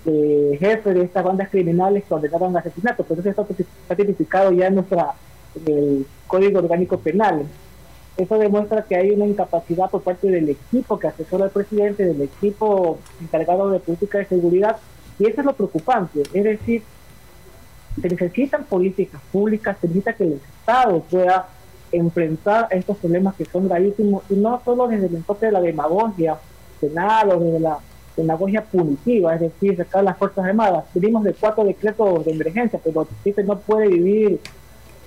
Speaker 10: jefes de estas bandas criminales que ordenaban asesinatos, pero eso está, tipificado ya en, nuestra, Código Orgánico Penal. Eso demuestra que hay una incapacidad por parte del equipo que asesora al presidente, del equipo encargado de política de seguridad, y eso es lo preocupante, es decir, se necesitan políticas públicas, se necesita que el Estado pueda enfrentar estos problemas que son gravísimos y no solo desde el enfoque de la demagogia penal o desde la demagogia punitiva, es decir, sacar las Fuerzas Armadas. Venimos de cuatro decretos de emergencia, pero el no puede vivir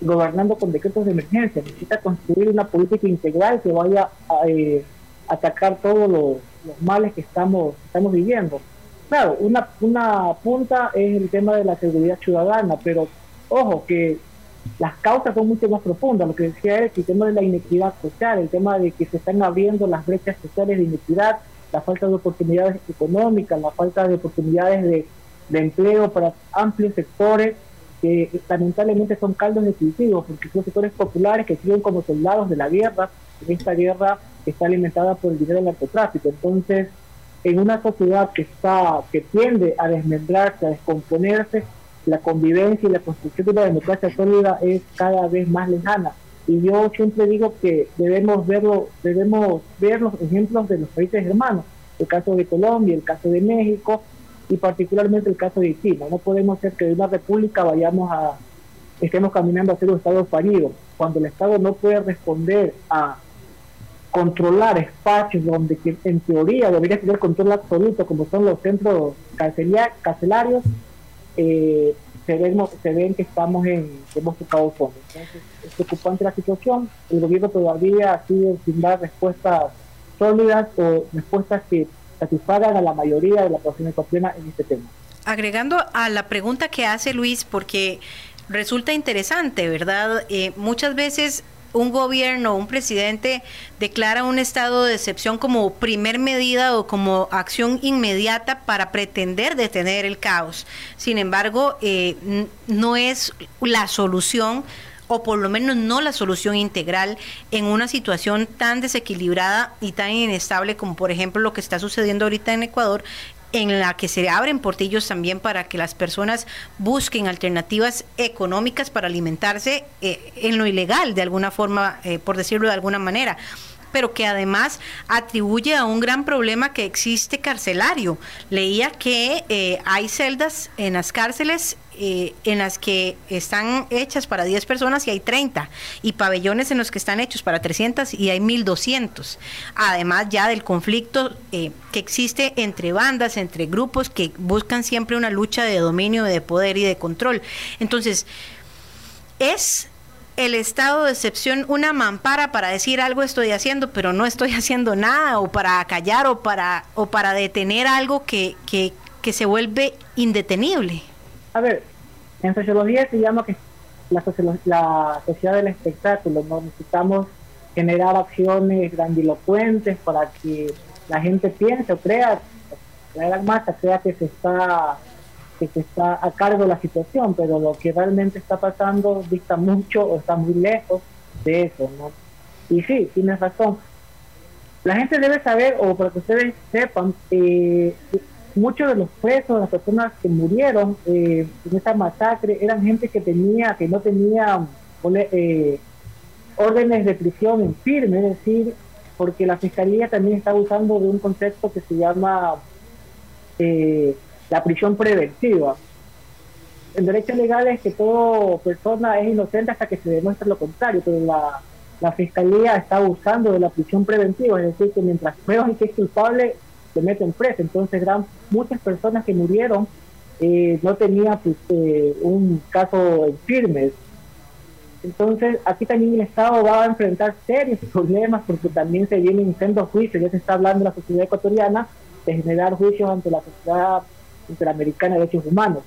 Speaker 10: gobernando con decretos de emergencia, necesita construir una política integral que vaya a, eh, atacar todos los, males que estamos, estamos viviendo. Claro, una, una punta es el tema de la seguridad ciudadana, pero ojo que las causas son mucho más profundas. Lo que decía es el tema de la inequidad social, el tema de que se están abriendo las brechas sociales de inequidad, la falta de oportunidades económicas, la falta de oportunidades de, empleo para amplios sectores que lamentablemente son caldos de porque son sectores populares que siguen como soldados de la guerra, en esta guerra que está alimentada por el dinero del narcotráfico. Entonces, en una sociedad que está que tiende a desmembrarse, a descomponerse, la convivencia y la construcción de una democracia sólida es cada vez más lejana. Y yo siempre digo que debemos verlo, debemos ver los ejemplos de los países hermanos, el caso de Colombia, el caso de México, y particularmente el caso de China. No podemos ser que de una república vayamos a, estemos caminando a ser un Estado fallido, cuando el Estado no puede responder a controlar espacios donde en teoría debería tener control absoluto, como son los centros carcelarios, eh, se, ven, se ven que estamos en, hemos tocado fondo. Entonces, es preocupante la situación, el gobierno todavía sigue sin dar respuestas sólidas o respuestas que satisfagan a la mayoría de la población ecuatoriana en este tema.
Speaker 1: Agregando a la pregunta que hace Luis, porque resulta interesante, ¿verdad? Eh, muchas veces un gobierno, un presidente declara un estado de excepción como primer medida o como acción inmediata para pretender detener el caos. Sin embargo, eh, no es la solución o por lo menos no la solución integral en una situación tan desequilibrada y tan inestable como por ejemplo lo que está sucediendo ahorita en Ecuador, en la que se abren portillos también para que las personas busquen alternativas económicas para alimentarse eh, en lo ilegal, de alguna forma, eh, por decirlo de alguna manera pero que además atribuye a un gran problema que existe carcelario. Leía que eh, hay celdas en las cárceles eh, en las que están hechas para 10 personas y hay 30, y pabellones en los que están hechos para 300 y hay 1200. Además ya del conflicto eh, que existe entre bandas, entre grupos que buscan siempre una lucha de dominio, de poder y de control. Entonces, es el estado de excepción una mampara para decir algo estoy haciendo, pero no estoy haciendo nada, o para callar, o para, o para detener algo que, que, que se vuelve indetenible.
Speaker 10: Ver, en sociología se llama que la, la sociedad del espectáculo, ¿no? necesitamos generar acciones grandilocuentes para que la gente piense o crea, la masa crea que se está que se está a cargo de la situación, pero lo que realmente está pasando dista mucho o está muy lejos de eso, ¿no? Y sí, tienes razón. La gente debe saber, o para que ustedes sepan, eh, muchos de los presos, las personas que murieron eh, en esta masacre, eran gente que tenía, que no tenía eh, órdenes de prisión en firme, es decir, porque la fiscalía también está usando de un concepto que se llama eh, la prisión preventiva. El derecho legal es que toda persona es inocente hasta que se demuestre lo contrario, pero la, fiscalía está usando de la prisión preventiva, es decir, que mientras prueban que es culpable, se meten preso. Entonces, gran, muchas personas que murieron eh, no tenían pues, eh, un caso firme. Entonces, aquí también el Estado va a enfrentar serios problemas porque también se vienen sendos juicios, ya se está hablando en la sociedad ecuatoriana de generar juicios ante la sociedad interamericana de derechos humanos,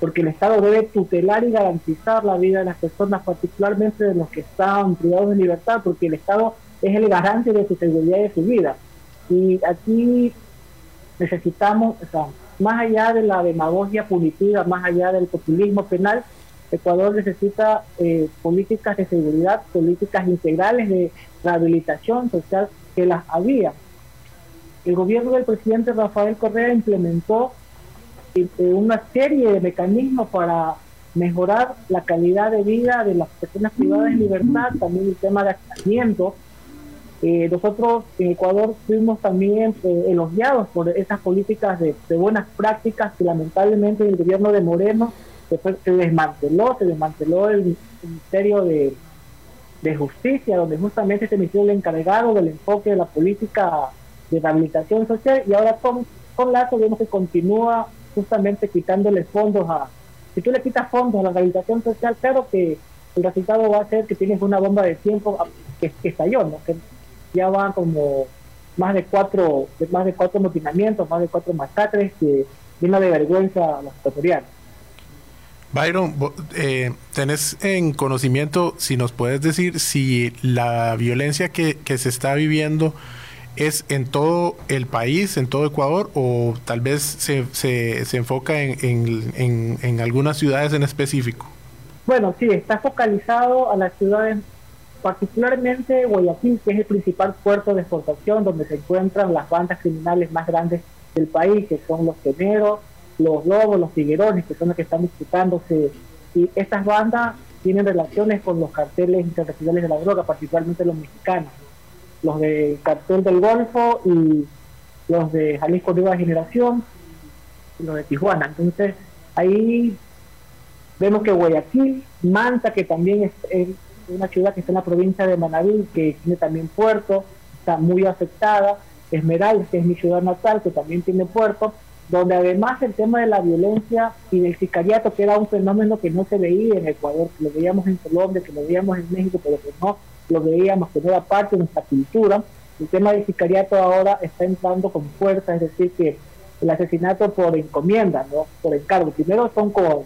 Speaker 10: porque el Estado debe tutelar y garantizar la vida de las personas, particularmente de los que están privados de libertad, porque el Estado es el garante de su seguridad y de su vida. Y aquí necesitamos, o sea, más allá de la demagogia punitiva, más allá del populismo penal, Ecuador necesita eh, políticas de seguridad, políticas integrales de rehabilitación social que las había. El gobierno del presidente Rafael Correa implementó eh, una serie de mecanismos para mejorar la calidad de vida de las personas privadas de libertad, también el tema de aislamiento, eh, nosotros en Ecuador fuimos también eh, elogiados por esas políticas de, buenas prácticas que lamentablemente el gobierno de Moreno se, desmanteló, se desmanteló el Ministerio de, Justicia, donde justamente se inició el encargado del enfoque de la política de rehabilitación social y ahora con, con Lazo vemos que continúa justamente quitándole fondos a... Si tú le quitas fondos a la rehabilitación social, claro que el resultado va a ser que tienes una bomba de tiempo que, que estalló, ¿no? Ya va como más de cuatro, más de cuatro motinamientos, más de cuatro masacres que llena de vergüenza a los ecuatorianos.
Speaker 2: Byron, eh, tenés en conocimiento, si nos puedes decir, si la violencia que, que, se está viviendo es en todo el país, en todo Ecuador, o tal vez se, se, se enfoca en, en, en, algunas ciudades en específico?
Speaker 10: Bueno, sí, está focalizado a las ciudades, particularmente Guayaquil, que es el principal puerto de exportación, donde se encuentran las bandas criminales más grandes del país, que son los teneros, los lobos, los tiguerones, que son los que están disputándose. Y estas bandas tienen relaciones con los carteles internacionales de la droga, particularmente los mexicanos, los de cartel del Golfo y los de Jalisco Nueva Generación y los de Tijuana. Entonces, ahí vemos que Guayaquil, Manta, que también es, una ciudad que está en la provincia de Manaví, que tiene también puerto, está muy afectada, Esmeralda, que es mi ciudad natal, que también tiene puerto, donde además el tema de la violencia y del sicariato, que era un fenómeno que no se veía en Ecuador, que lo veíamos en Colombia, que lo veíamos en México, pero que no lo veíamos, que no era parte de nuestra cultura, el tema del sicariato ahora está entrando con fuerza, es decir, que el asesinato por encomienda, ¿no? por encargo, primero son con,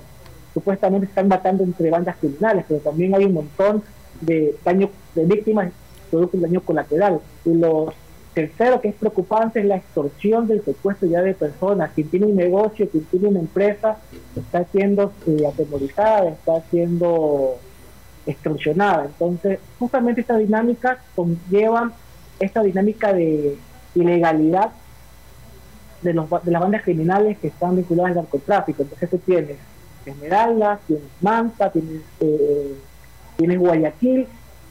Speaker 10: supuestamente están matando entre bandas criminales, pero también hay un montón de daño de víctimas producto del daño colateral. Y los Tercero, que es preocupante, es la extorsión del secuestro ya de personas. Quien tiene un negocio, quien tiene una empresa, está siendo eh, atemorizada, está siendo extorsionada. Entonces, justamente esta dinámica conlleva esta dinámica de ilegalidad de, los, de las bandas criminales que están vinculadas al narcotráfico. Entonces, tú tienes Esmeralda, tienes Manta, tienes, eh, tienes Guayaquil,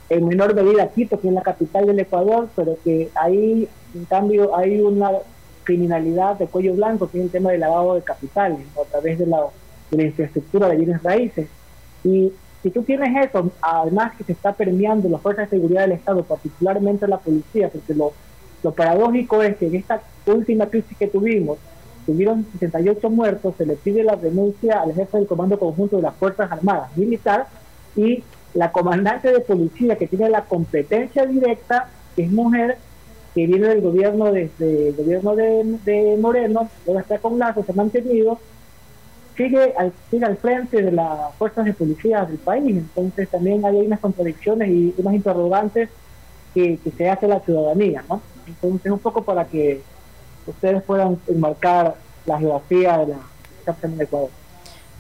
Speaker 10: en menor medida Quito, que es la capital del Ecuador, pero que ahí, en cambio, hay una criminalidad de cuello blanco, que es el tema del lavado de capitales, a través de la, infraestructura de bienes raíces. Y si tú tienes eso, además que se está permeando las fuerzas de seguridad del Estado, particularmente la policía, porque lo, lo paradójico es que en esta última crisis que tuvimos, tuvieron 68 muertos, se le pide la renuncia al jefe del Comando Conjunto de las Fuerzas Armadas Militar y la comandante de policía que tiene la competencia directa es mujer que viene del gobierno desde el gobierno de, Moreno, ahora está con Lazo, se ha mantenido, sigue al, sigue al frente de las fuerzas de policía del país. Entonces también hay unas contradicciones y unas interrogantes que, se hace la ciudadanía. ¿no? Entonces un poco para que ustedes puedan enmarcar la geografía de la situación de Ecuador.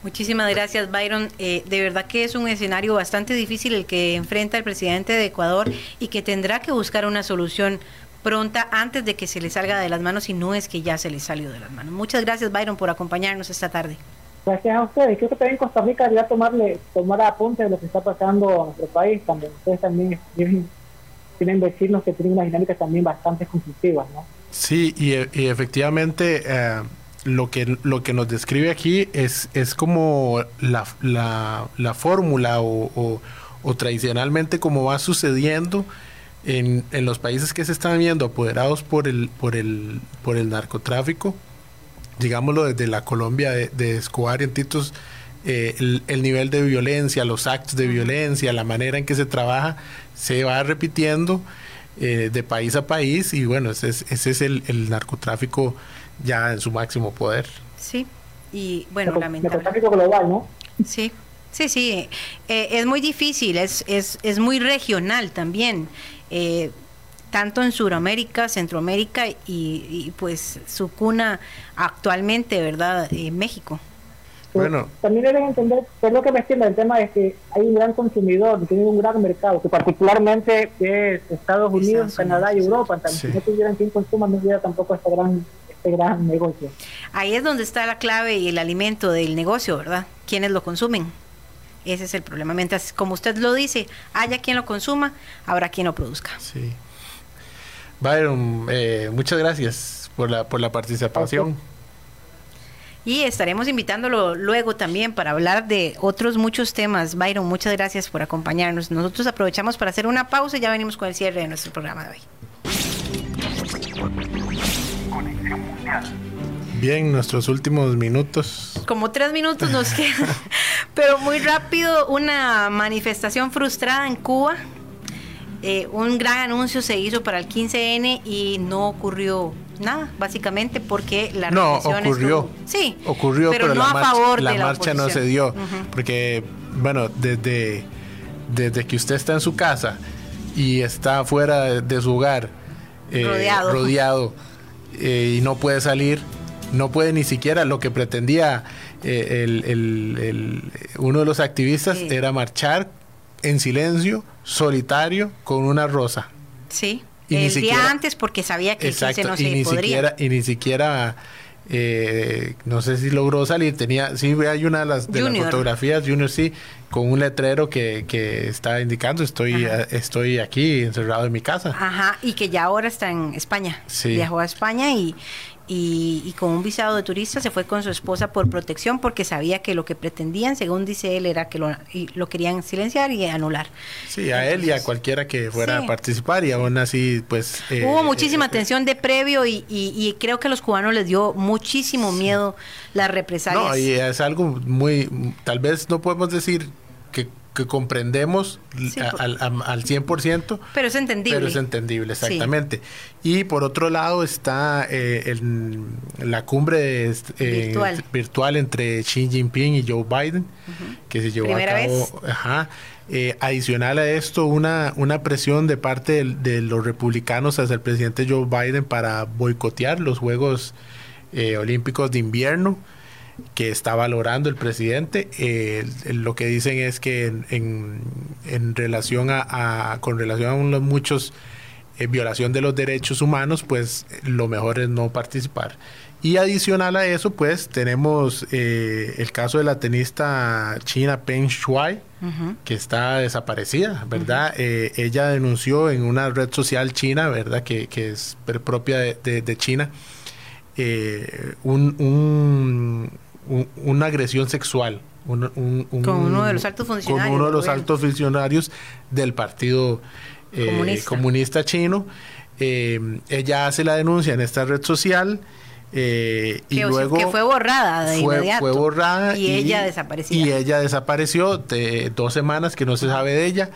Speaker 1: Muchísimas gracias, Byron. Eh, de verdad que es un escenario bastante difícil el que enfrenta el presidente de Ecuador y que tendrá que buscar una solución pronta antes de que se le salga de las manos y no es que ya se le salió de las manos. Muchas gracias, Byron, por acompañarnos esta tarde.
Speaker 10: Gracias a ustedes. Creo que también Costa Rica debería tomarle, tomar apunte de lo que está pasando en nuestro país. También ustedes también tienen vecinos que tienen unas dinámicas también bastante conflictivas, ¿no?
Speaker 2: Sí, y, y efectivamente... Eh, lo que, lo que nos describe aquí es, es como la, la, la fórmula o, o, tradicionalmente como va sucediendo en, en, los países que se están viendo apoderados por el, por el, por el narcotráfico, digámoslo desde la Colombia de, de Escobar y en Titos, eh, el, nivel de violencia, los actos de violencia, la manera en que se trabaja, se va repitiendo eh, de país a país y bueno, ese es, ese es el, el narcotráfico ya en su máximo poder.
Speaker 1: Sí, y bueno, lamentablemente. global, ¿no? Sí. Sí, sí, eh, es muy difícil, es, es, es muy regional también, eh, tanto en Sudamérica, Centroamérica y, y, pues su cuna actualmente, ¿verdad? en México.
Speaker 10: Bueno. También deben entender, es lo que me entiende el tema es que hay un gran consumidor, tiene un gran mercado, que particularmente es Estados Unidos, Canadá y Europa. También, Si no tuvieran quien consuma, no hubiera tampoco esta gran este gran negocio.
Speaker 1: Ahí es donde está la clave y el alimento del negocio, ¿verdad? ¿Quiénes lo consumen? Ese es el problema. Mientras, como usted lo dice, haya quien lo consuma, habrá quien lo produzca.
Speaker 2: Sí. Byron, eh, muchas gracias por la, por la participación.
Speaker 1: Y estaremos invitándolo luego también para hablar de otros muchos temas. Byron, muchas gracias por acompañarnos. Nosotros aprovechamos para hacer una pausa y ya venimos con el cierre de nuestro programa de hoy.
Speaker 2: Bien, nuestros últimos minutos.
Speaker 1: Como tres minutos nos quedan, pero muy rápido, una manifestación frustrada en Cuba. Eh, un gran anuncio se hizo para el 15N y no ocurrió nada, básicamente porque la
Speaker 2: no ocurrió.
Speaker 1: sí,
Speaker 2: ocurrió, pero, no la, a marcha, favor la, marcha no se dio, porque bueno, desde desde que usted está en su casa y está fuera de, su hogar,
Speaker 1: eh, rodeado,
Speaker 2: rodeado eh, y no puede salir, no puede ni siquiera lo que pretendía eh, el, uno de los activistas era marchar en silencio, solitario, con una rosa.
Speaker 1: Sí. El día antes porque sabía que
Speaker 2: exacto,
Speaker 1: no
Speaker 2: se y ni Siquiera, y ni siquiera eh, no sé si logró salir, tenía, sí hay una de las, de las fotografías, Junior sí, con un letrero que, que está indicando estoy, estoy aquí encerrado en mi casa.
Speaker 1: Ajá, y que ya ahora está en España. Viajó a España y, y, con un visado de turista se fue con su esposa por protección porque sabía que lo que pretendían, según dice él, era que lo, lo querían silenciar y anular.
Speaker 2: Sí, a él y a cualquiera que fuera a participar y aún así, pues...
Speaker 1: Eh, Hubo muchísima eh, tensión de previo y, y, creo que a los cubanos les dio muchísimo miedo las represalias.
Speaker 2: No, y es algo muy... Tal vez no podemos decir que comprendemos al, al, 100%.
Speaker 1: Pero es entendible.
Speaker 2: Pero es entendible, exactamente. Y por otro lado está eh, la cumbre eh, virtual. entre Xi Jinping y Joe Biden, que se llevó a cabo. Ajá, eh, adicional a esto, una, una presión de parte de, los republicanos hacia el presidente Joe Biden para boicotear los Juegos Olímpicos de Invierno que está valorando el presidente. Eh, lo que dicen es que en, en, relación a, con relación a muchos eh, violación de los derechos humanos, pues lo mejor es no participar. Y adicional a eso, pues tenemos eh, el caso de la tenista china Peng Shuai, que está desaparecida, ¿verdad? ella denunció en una red social china, ¿verdad? Que, que es propia de, de, China, un, un una agresión sexual.
Speaker 1: con uno de los altos funcionarios.
Speaker 2: Con uno de los altos funcionarios del Partido eh, Comunista. Chino. Eh, ella hace la denuncia en esta red social. Eh, y luego
Speaker 1: que fue borrada de
Speaker 2: fue, inmediato. Fue borrada
Speaker 1: y, ella desapareció.
Speaker 2: Y ella desapareció de dos semanas que no se sabe de ella.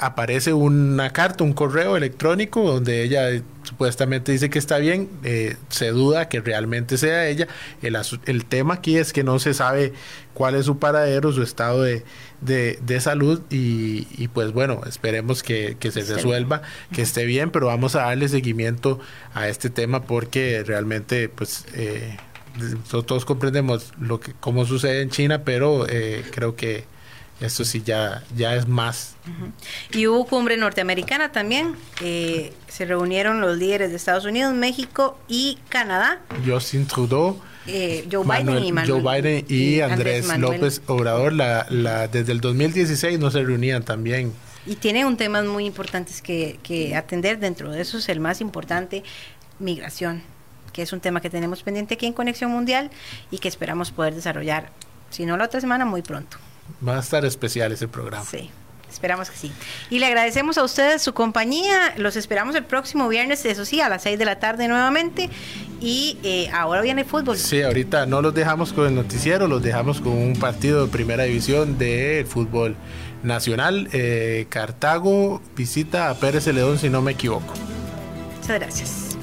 Speaker 2: Aparece una carta, un correo electrónico donde ella supuestamente dice que está bien, eh, se duda que realmente sea ella. El, el, tema aquí es que no se sabe cuál es su paradero, su estado de, de, salud y, pues bueno, esperemos que, se resuelva, que esté bien, pero vamos a darle seguimiento a este tema porque realmente pues... Eh, todos comprendemos lo que cómo sucede en China, pero eh, creo que esto sí ya, ya es más.
Speaker 1: Y hubo cumbre norteamericana también. Eh, se reunieron los líderes de Estados Unidos, México y Canadá.
Speaker 2: Justin Trudeau.
Speaker 1: Eh, Joe, Biden y
Speaker 2: Joe Biden y, Andrés, López Obrador. La, la, desde el 2016 no se reunían también.
Speaker 1: Y tiene un tema muy importantes que, que atender. Dentro de eso es el más importante, migración, que es un tema que tenemos pendiente aquí en Conexión Mundial y que esperamos poder desarrollar, si no la otra semana, muy pronto.
Speaker 2: Va a estar especial ese programa.
Speaker 1: Sí. Esperamos que sí. Y le agradecemos a ustedes su compañía. Los esperamos el próximo viernes, eso sí, a las 6 de la tarde nuevamente. Y eh, ahora viene el fútbol.
Speaker 2: Sí, ahorita no los dejamos con el noticiero, los dejamos con un partido de primera división de fútbol nacional. Eh, Cartago visita a Pérez León, si no me equivoco.
Speaker 1: Muchas gracias.